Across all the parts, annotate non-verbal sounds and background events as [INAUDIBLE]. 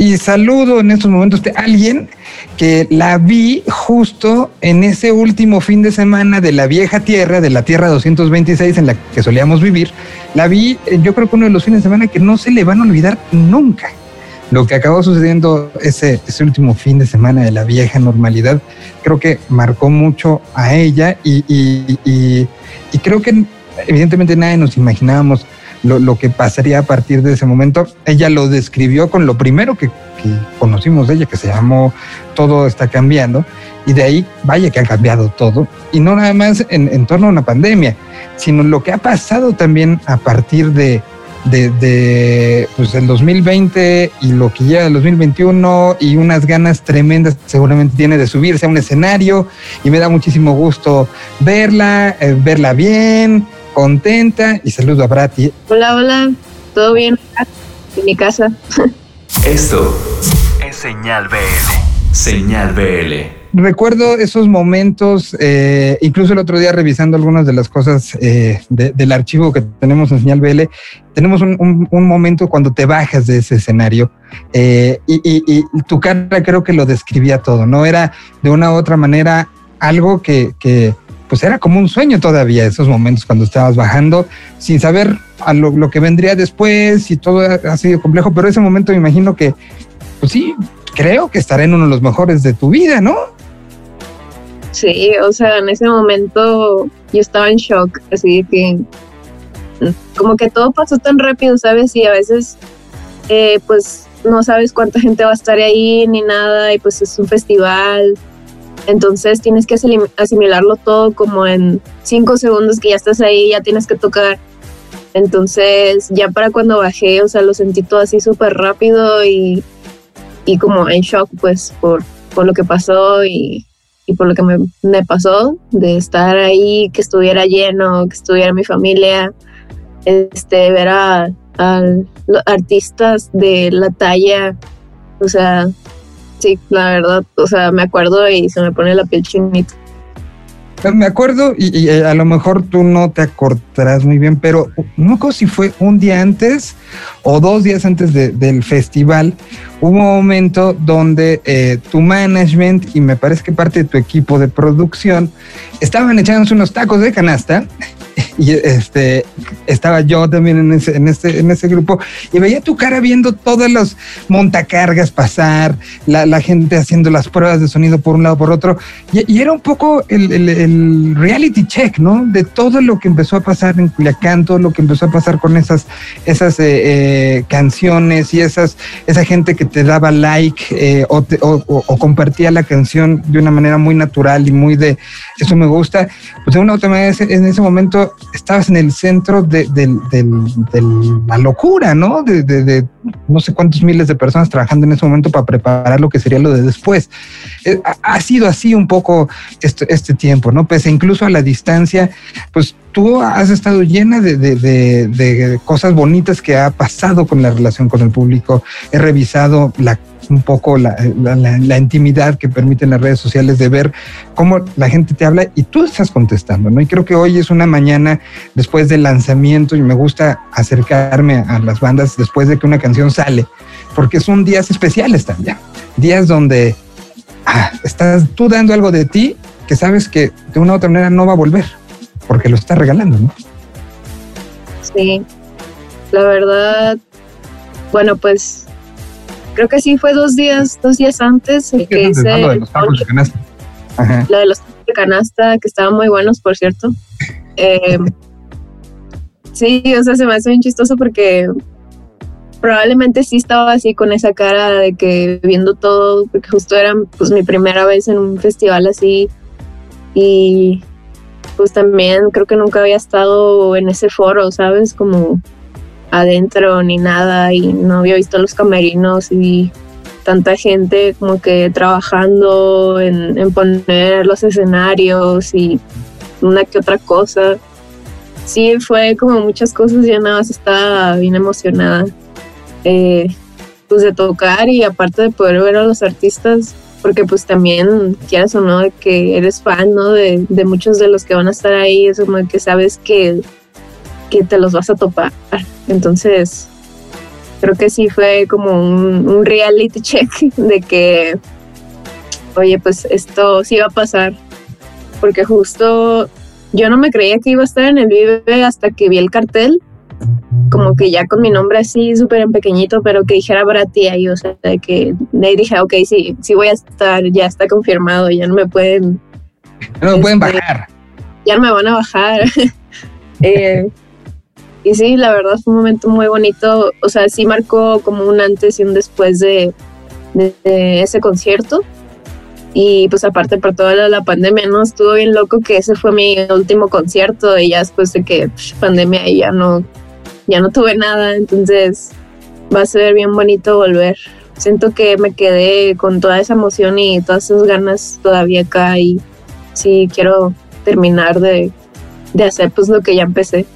Y saludo en estos momentos a alguien que la vi justo en ese último fin de semana de la vieja tierra, de la tierra 226 en la que solíamos vivir. La vi, eh, yo creo que uno de los fines de semana que no se le van a olvidar nunca. Lo que acabó sucediendo ese, ese último fin de semana de la vieja normalidad, creo que marcó mucho a ella y, y creo que evidentemente nadie nos imaginábamos lo, que pasaría a partir de ese momento. Ella lo describió con lo primero que, conocimos de ella, que se llamó Todo está cambiando, y de ahí, vaya que ha cambiado todo, y no nada más en, torno a una pandemia, sino lo que ha pasado también a partir de, de, pues, el 2020 y lo que llega el 2021 y unas ganas tremendas seguramente tiene de subirse a un escenario. Y me da muchísimo gusto verla, eh, verla bien, contenta y saludo a Brati. Hola, hola, ¿todo bien? En mi casa. Esto es Señal BL. Señal BL. Recuerdo esos momentos, eh, incluso el otro día revisando algunas de las cosas eh, del archivo que tenemos en Señal BL, tenemos un, momento cuando te bajas de ese escenario eh, y, y, tu cara creo que lo describía todo, ¿no? Era de una u otra manera algo que, que pues era como un sueño todavía esos momentos cuando estabas bajando, sin saber a lo, que vendría después y todo ha, sido complejo, pero ese momento me imagino que, pues sí, creo que estará en uno de los mejores de tu vida, ¿no? Sí, o sea, en ese momento yo estaba en shock, así que como que todo pasó tan rápido, ¿sabes? Y a veces, eh, pues no sabes cuánta gente va a estar ahí ni nada, y pues es un festival, entonces tienes que asimilarlo todo como en cinco segundos que ya estás ahí, ya tienes que tocar. Entonces ya para cuando bajé, o sea, lo sentí todo así súper rápido y, y, como en shock pues por, por lo que pasó y, y por lo que me, pasó de estar ahí, que estuviera lleno, que estuviera mi familia, este, ver a, a artistas de la talla, o sea, Sí, la verdad, o sea, me acuerdo y se me pone la piel chinita. Me acuerdo, y, eh, a lo mejor tú no te acordarás muy bien, pero no sé si fue un día antes o dos días antes del festival, hubo un momento donde eh, tu management y me parece que parte de tu equipo de producción estaban echándose unos tacos de canasta y este estaba yo también en ese, en este, en ese grupo y veía tu cara viendo todas las montacargas pasar, la, gente haciendo las pruebas de sonido por un lado por otro, y, era un poco el, reality check, ¿no? De todo lo que empezó a pasar en Culiacán, todo lo que empezó a pasar con esas, esas eh, eh, canciones y esas, esa gente que te daba like eh, o, o compartía la canción de una manera muy natural y muy de, eso me gusta, pues de una u otra manera en ese momento estabas en el centro de, la locura, ¿no? De, no sé cuántos miles de personas trabajando en ese momento para preparar lo que sería lo de después. Eh, ha sido así un poco este, este tiempo, ¿no? Pese incluso a la distancia, pues tú has estado llena de, cosas bonitas que ha pasado con la relación con el público. He revisado la un poco la, intimidad que permiten las redes sociales de ver cómo la gente te habla y tú estás contestando, ¿no? Y creo que hoy es una mañana después del lanzamiento y me gusta acercarme a las bandas después de que una canción sale, porque son días especiales también, días donde ah, estás tú dando algo de ti que sabes que de una u otra manera no va a volver, porque lo estás regalando, ¿no? Sí, la verdad, bueno, pues creo que sí fue dos días, dos días antes que hice lo de los tacos de canasta. Lo de los tacos de canasta, que estaban muy buenos, por cierto. Eh, [LAUGHS] sí, o sea, se me hace bien chistoso porque probablemente sí estaba así con esa cara de que viendo todo, porque justo era pues mi primera vez en un festival así y pues también creo que nunca había estado en ese foro, ¿sabes? Como adentro ni nada y no había visto los camerinos y tanta gente como que trabajando en, poner los escenarios y una que otra cosa. Sí, fue como muchas cosas, ya nada más estaba bien emocionada eh, pues de tocar y aparte de poder ver a los artistas, porque pues también quieras o no que eres fan, ¿no? De, de muchos de los que van a estar ahí, es como que sabes que que te los vas a topar. Entonces, creo que sí fue como un, un reality [LAUGHS] check de que, oye, pues esto sí va a pasar, porque justo yo no me creía que iba a estar en el Vive hasta que vi el cartel, como que ya con mi nombre así súper en pequeñito, pero que dijera Brati ahí, o sea, de que de ahí dije, ok, sí, sí voy a estar, ya está confirmado, ya no me pueden... No me pueden este, bajar. Ya no me van a bajar. [LAUGHS] eh, y sí, la verdad fue un momento muy bonito, o sea, sí marcó como un antes y un después de, ese concierto. Y pues aparte por toda la, pandemia, ¿no? Estuvo bien loco que ese fue mi último concierto y ya después de que pues, pandemia ya no, ya no tuve nada, entonces va a ser bien bonito volver. Siento que me quedé con toda esa emoción y todas esas ganas todavía acá y sí quiero terminar de, de hacer pues lo que ya empecé.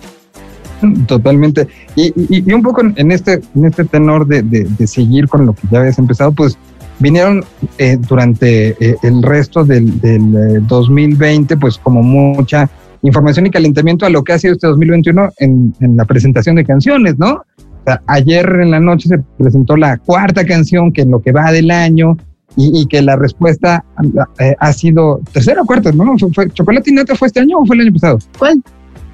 [LAUGHS] Totalmente. Y, y, un poco en este, en este tenor de, de, seguir con lo que ya habías empezado, pues vinieron eh, durante eh, el resto del, del 2020, eh, pues como mucha información y calentamiento a lo que ha sido este 2021 en, en la presentación de canciones, ¿no? Ayer en la noche se presentó la cuarta canción que en lo que va del año y, y que la respuesta ha sido tercera o cuarta, ¿no? ¿Fue, ¿Chocolate y Nata fue este año o fue el año pasado? ¿Cuál?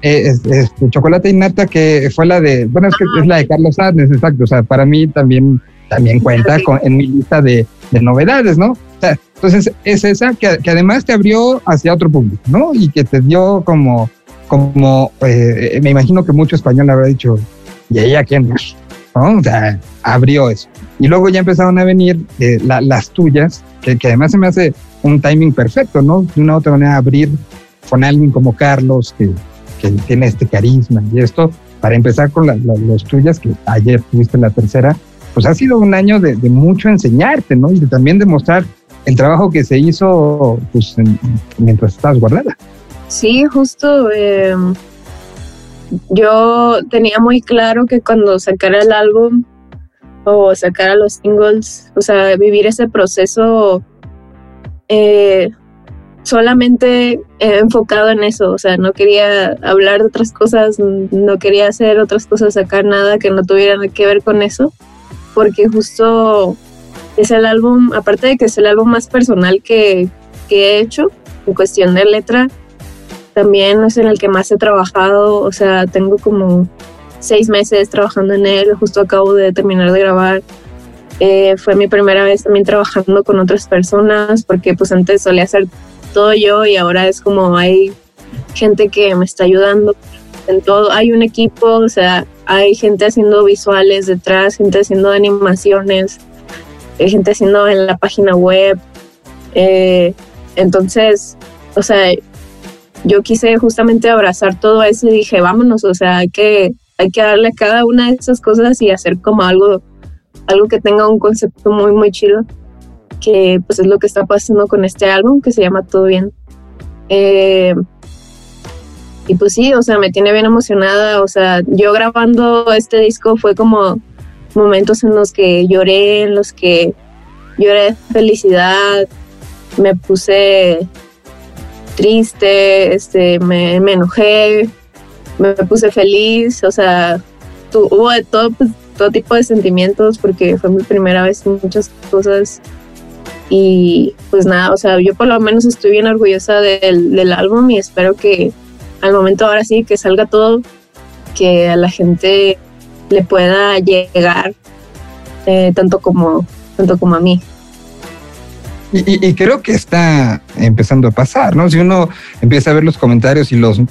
Es, chocolate y nata que fue la de, bueno, es que es la de Carlos Adnes, exacto, o sea, para mí también, también cuenta en mi lista de, de novedades, ¿no? Entonces es esa que, que, además te abrió hacia otro público, ¿no? Y que te dio como, como, eh, me imagino que mucho español habrá dicho, ¿y ella quién ¿no? O sea, abrió eso. Y luego ya empezaron a venir eh, las tuyas, que, que además se me hace un timing perfecto, ¿no? De una u otra manera abrir con alguien como Carlos, que, que tiene este carisma y esto, para empezar con las tuyas, que ayer tuviste la tercera, pues ha sido un año de, mucho enseñarte, ¿no? Y de también demostrar el trabajo que se hizo pues, mientras estabas guardada. Sí, justo. Eh, yo tenía muy claro que cuando sacara el álbum o sacara los singles, o sea, vivir ese proceso eh, solamente enfocado en eso, o sea, no quería hablar de otras cosas, no quería hacer otras cosas, sacar nada que no tuviera que ver con eso, porque justo es el álbum, aparte de que es el álbum más personal que, que he hecho, en cuestión de letra, también es en el que más he trabajado, o sea, tengo como seis meses trabajando en él, justo acabo de terminar de grabar. Eh, fue mi primera vez también trabajando con otras personas, porque pues antes solía hacer todo yo y ahora es como hay gente que me está ayudando en todo. Hay un equipo, o sea, hay gente haciendo visuales detrás, gente haciendo animaciones, hay gente haciendo en la página web. Eh, entonces, o sea, yo quise justamente abrazar todo eso y dije, vámonos, o sea, hay que, hay que darle a cada una de esas cosas y hacer como algo, algo que tenga un concepto muy, muy chido que pues es lo que está pasando con este álbum que se llama Todo Bien. Eh, y pues sí, o sea, me tiene bien emocionada, o sea, yo grabando este disco fue como momentos en los que lloré, en los que lloré de felicidad, me puse triste, este, me, enojé, me puse feliz, o sea, hubo de todo, pues, todo tipo de sentimientos porque fue mi primera vez en muchas cosas y pues nada, o sea, yo por lo menos estoy bien orgullosa del, del álbum y espero que al momento ahora sí que salga todo, que a la gente le pueda llegar eh, tanto, como, tanto como a mí. Y, y, creo que está empezando a pasar, ¿no? Si uno empieza a ver los comentarios y los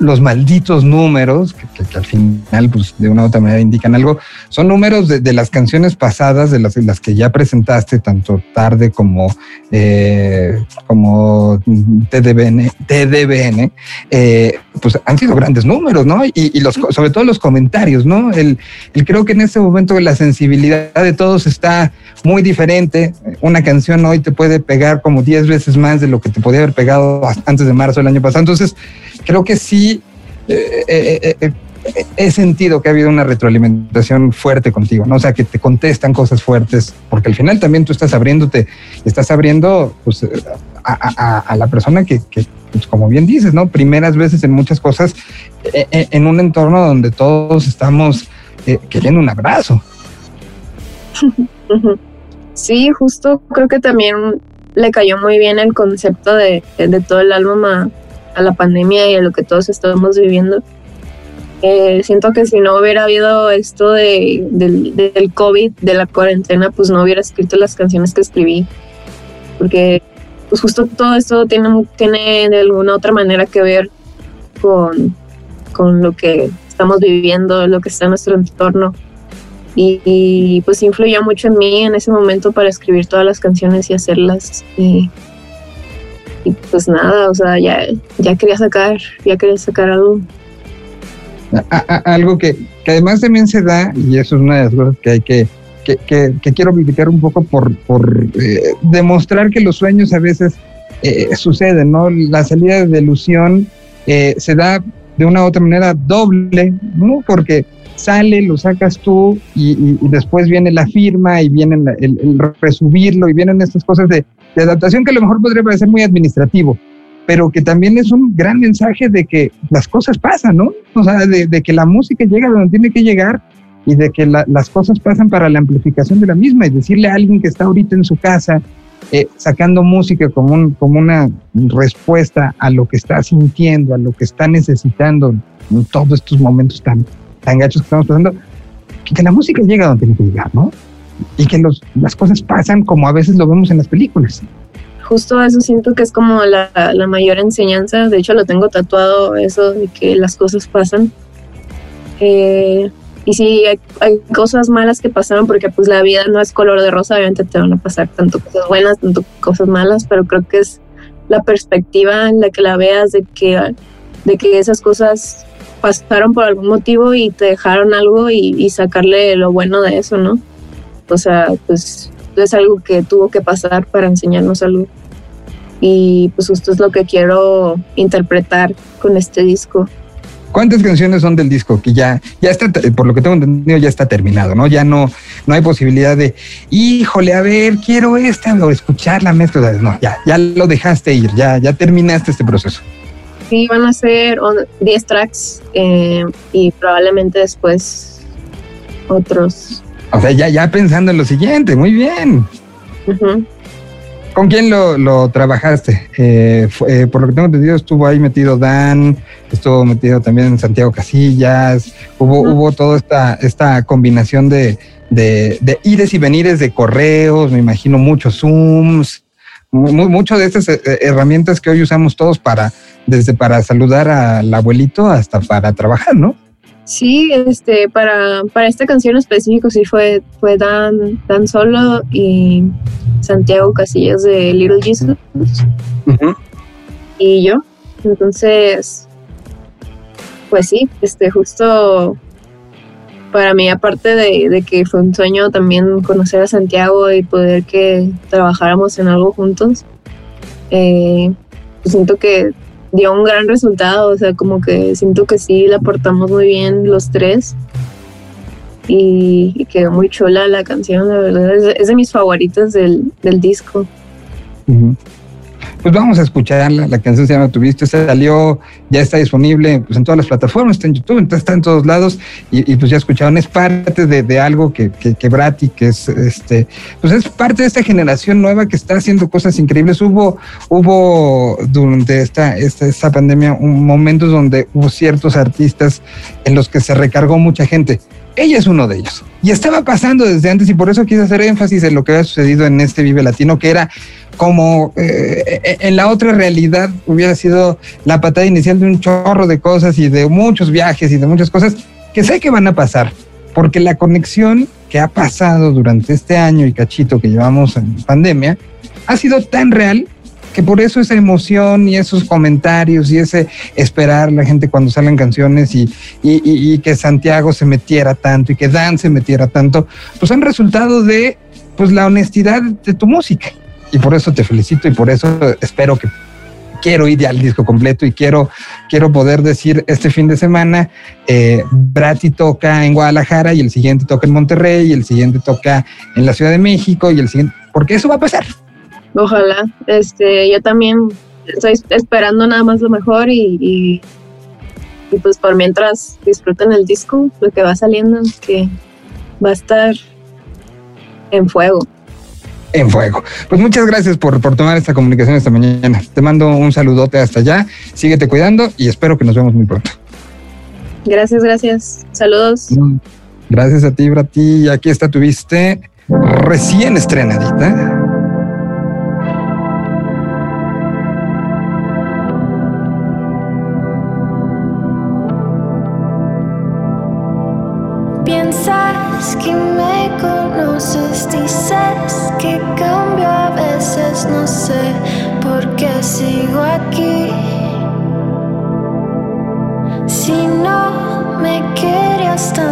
los malditos números, que, al final, pues de una u otra manera indican algo, son números de, las canciones pasadas, de las, que ya presentaste, tanto tarde como, eh, como TDBN, TDBN eh, pues han sido grandes números, ¿no? Y, los, sobre todo los comentarios, ¿no? El, el, creo que en este momento la sensibilidad de todos está muy diferente. Una canción hoy te puede pegar como 10 veces más de lo que te podía haber pegado antes de marzo del año pasado. Entonces, creo que sí eh, eh, eh, he sentido que ha habido una retroalimentación fuerte contigo, ¿no? O sea, que te contestan cosas fuertes, porque al final también tú estás abriéndote, estás abriendo pues, a, la persona que, pues, como bien dices, ¿no? Primeras veces en muchas cosas, en un entorno donde todos estamos queriendo un abrazo. Sí, justo creo que también le cayó muy bien el concepto de, todo el álbum a, la pandemia y a lo que todos estamos viviendo. Eh, siento que si no hubiera habido esto de, del, COVID, de la cuarentena, pues no hubiera escrito las canciones que escribí. Porque pues justo todo esto tiene, tiene de alguna otra manera que ver con, con lo que estamos viviendo, lo que está en nuestro entorno. Y, pues influyó mucho en mí en ese momento para escribir todas las canciones y hacerlas. Y, pues nada, o sea, ya, ya quería sacar, ya quería sacar algo. algo que, que, además también se da, y eso es una de las cosas que hay que, que, quiero criticar un poco por, por eh, demostrar que los sueños a veces eh, suceden, ¿no? La salida de ilusión eh, se da de una u otra manera doble, ¿no? Porque sale, lo sacas tú y, después viene la firma y viene el, resubirlo y vienen estas cosas de, adaptación que a lo mejor podría parecer muy administrativo, pero que también es un gran mensaje de que las cosas pasan, ¿no? O sea, de, que la música llega donde tiene que llegar y de que las cosas pasan para la amplificación de la misma y decirle a alguien que está ahorita en su casa eh, sacando música como, un, como una respuesta a lo que está sintiendo, a lo que está necesitando en todos estos momentos tan, tan gachos que estamos pasando, que, la música llega donde tiene que llegar, ¿no? Y que los, las cosas pasan como a veces lo vemos en las películas. Justo eso siento que es como la, mayor enseñanza, de hecho lo tengo tatuado, eso de que las cosas pasan. Eh, y sí, hay, cosas malas que pasaron porque pues la vida no es color de rosa, obviamente te van a pasar tanto cosas buenas, tanto cosas malas, pero creo que es la perspectiva en la que la veas de que, de que esas cosas pasaron por algún motivo y te dejaron algo y, sacarle lo bueno de eso, ¿no? O sea, pues es algo que tuvo que pasar para enseñarnos algo. Y pues esto es lo que quiero interpretar con este disco. ¿Cuántas canciones son del disco? Que ya, ya está, por lo que tengo entendido, ya está terminado, ¿no? Ya no, no hay posibilidad de, híjole, a ver, quiero esta o escuchar la mezcla. No, ya, ya lo dejaste ir, ya, ya terminaste este proceso. Sí, van a ser 10 tracks eh, y probablemente después otros. O sea, ya, ya pensando en lo siguiente, muy bien. ¿Con quién lo, trabajaste? Eh, eh, por lo que tengo entendido, estuvo ahí metido Dan, estuvo metido también en Santiago Casillas, hubo, hubo toda esta, esta combinación de, de, de, ires y venires de correos, me imagino muchos Zooms, mucho de estas eh, herramientas que hoy usamos todos para, desde para saludar al abuelito hasta para trabajar, ¿no? Sí, este, para, para esta canción específico sí fue, fue Dan, Dan Solo y Santiago Casillas de Little Jesus. Y yo. Entonces, pues sí, este, justo para mí, aparte de, que fue un sueño también conocer a Santiago y poder que trabajáramos en algo juntos, eh, pues siento que dio un gran resultado, o sea, como que siento que sí la aportamos muy bien los tres y, quedó muy chula la canción, la verdad, es, de mis favoritas del, disco. Pues vamos a escucharla, la canción se llama Tuviste, salió, ya está disponible pues, en todas las plataformas, está en YouTube, está en todos lados y, pues ya escucharon, es parte de, algo que, que, que, Brati, que es este, pues es parte de esta generación nueva que está haciendo cosas increíbles. Hubo, hubo durante esta, esta, esta pandemia momentos donde hubo ciertos artistas en los que se recargó mucha gente ella es uno de ellos. Y estaba pasando desde antes y por eso quise hacer énfasis en lo que había sucedido en este Vive Latino, que era como eh, en la otra realidad hubiera sido la patada inicial de un chorro de cosas y de muchos viajes y de muchas cosas que sé que van a pasar, porque la conexión que ha pasado durante este año y cachito que llevamos en pandemia ha sido tan real que por eso esa emoción y esos comentarios y ese esperar la gente cuando salen canciones y, y, que Santiago se metiera tanto y que Dan se metiera tanto, pues han resultado de pues la honestidad de tu música. Y por eso te felicito y por eso espero que quiero ir al disco completo y quiero, quiero poder decir este fin de semana, eh, Brati toca en Guadalajara y el siguiente toca en Monterrey y el siguiente toca en la Ciudad de México y el siguiente, porque eso va a pasar. Ojalá. Este, yo también estoy esperando nada más lo mejor y, y, pues por mientras disfruten el disco, lo que va saliendo, que va a estar en fuego. En fuego. Pues muchas gracias por, por tomar esta comunicación esta mañana. Te mando un saludote hasta allá. Síguete cuidando y espero que nos vemos muy pronto. Gracias, gracias. Saludos. Gracias a ti, Brati. Y aquí está, tuviste recién estrenadita. Si no me querías tanto,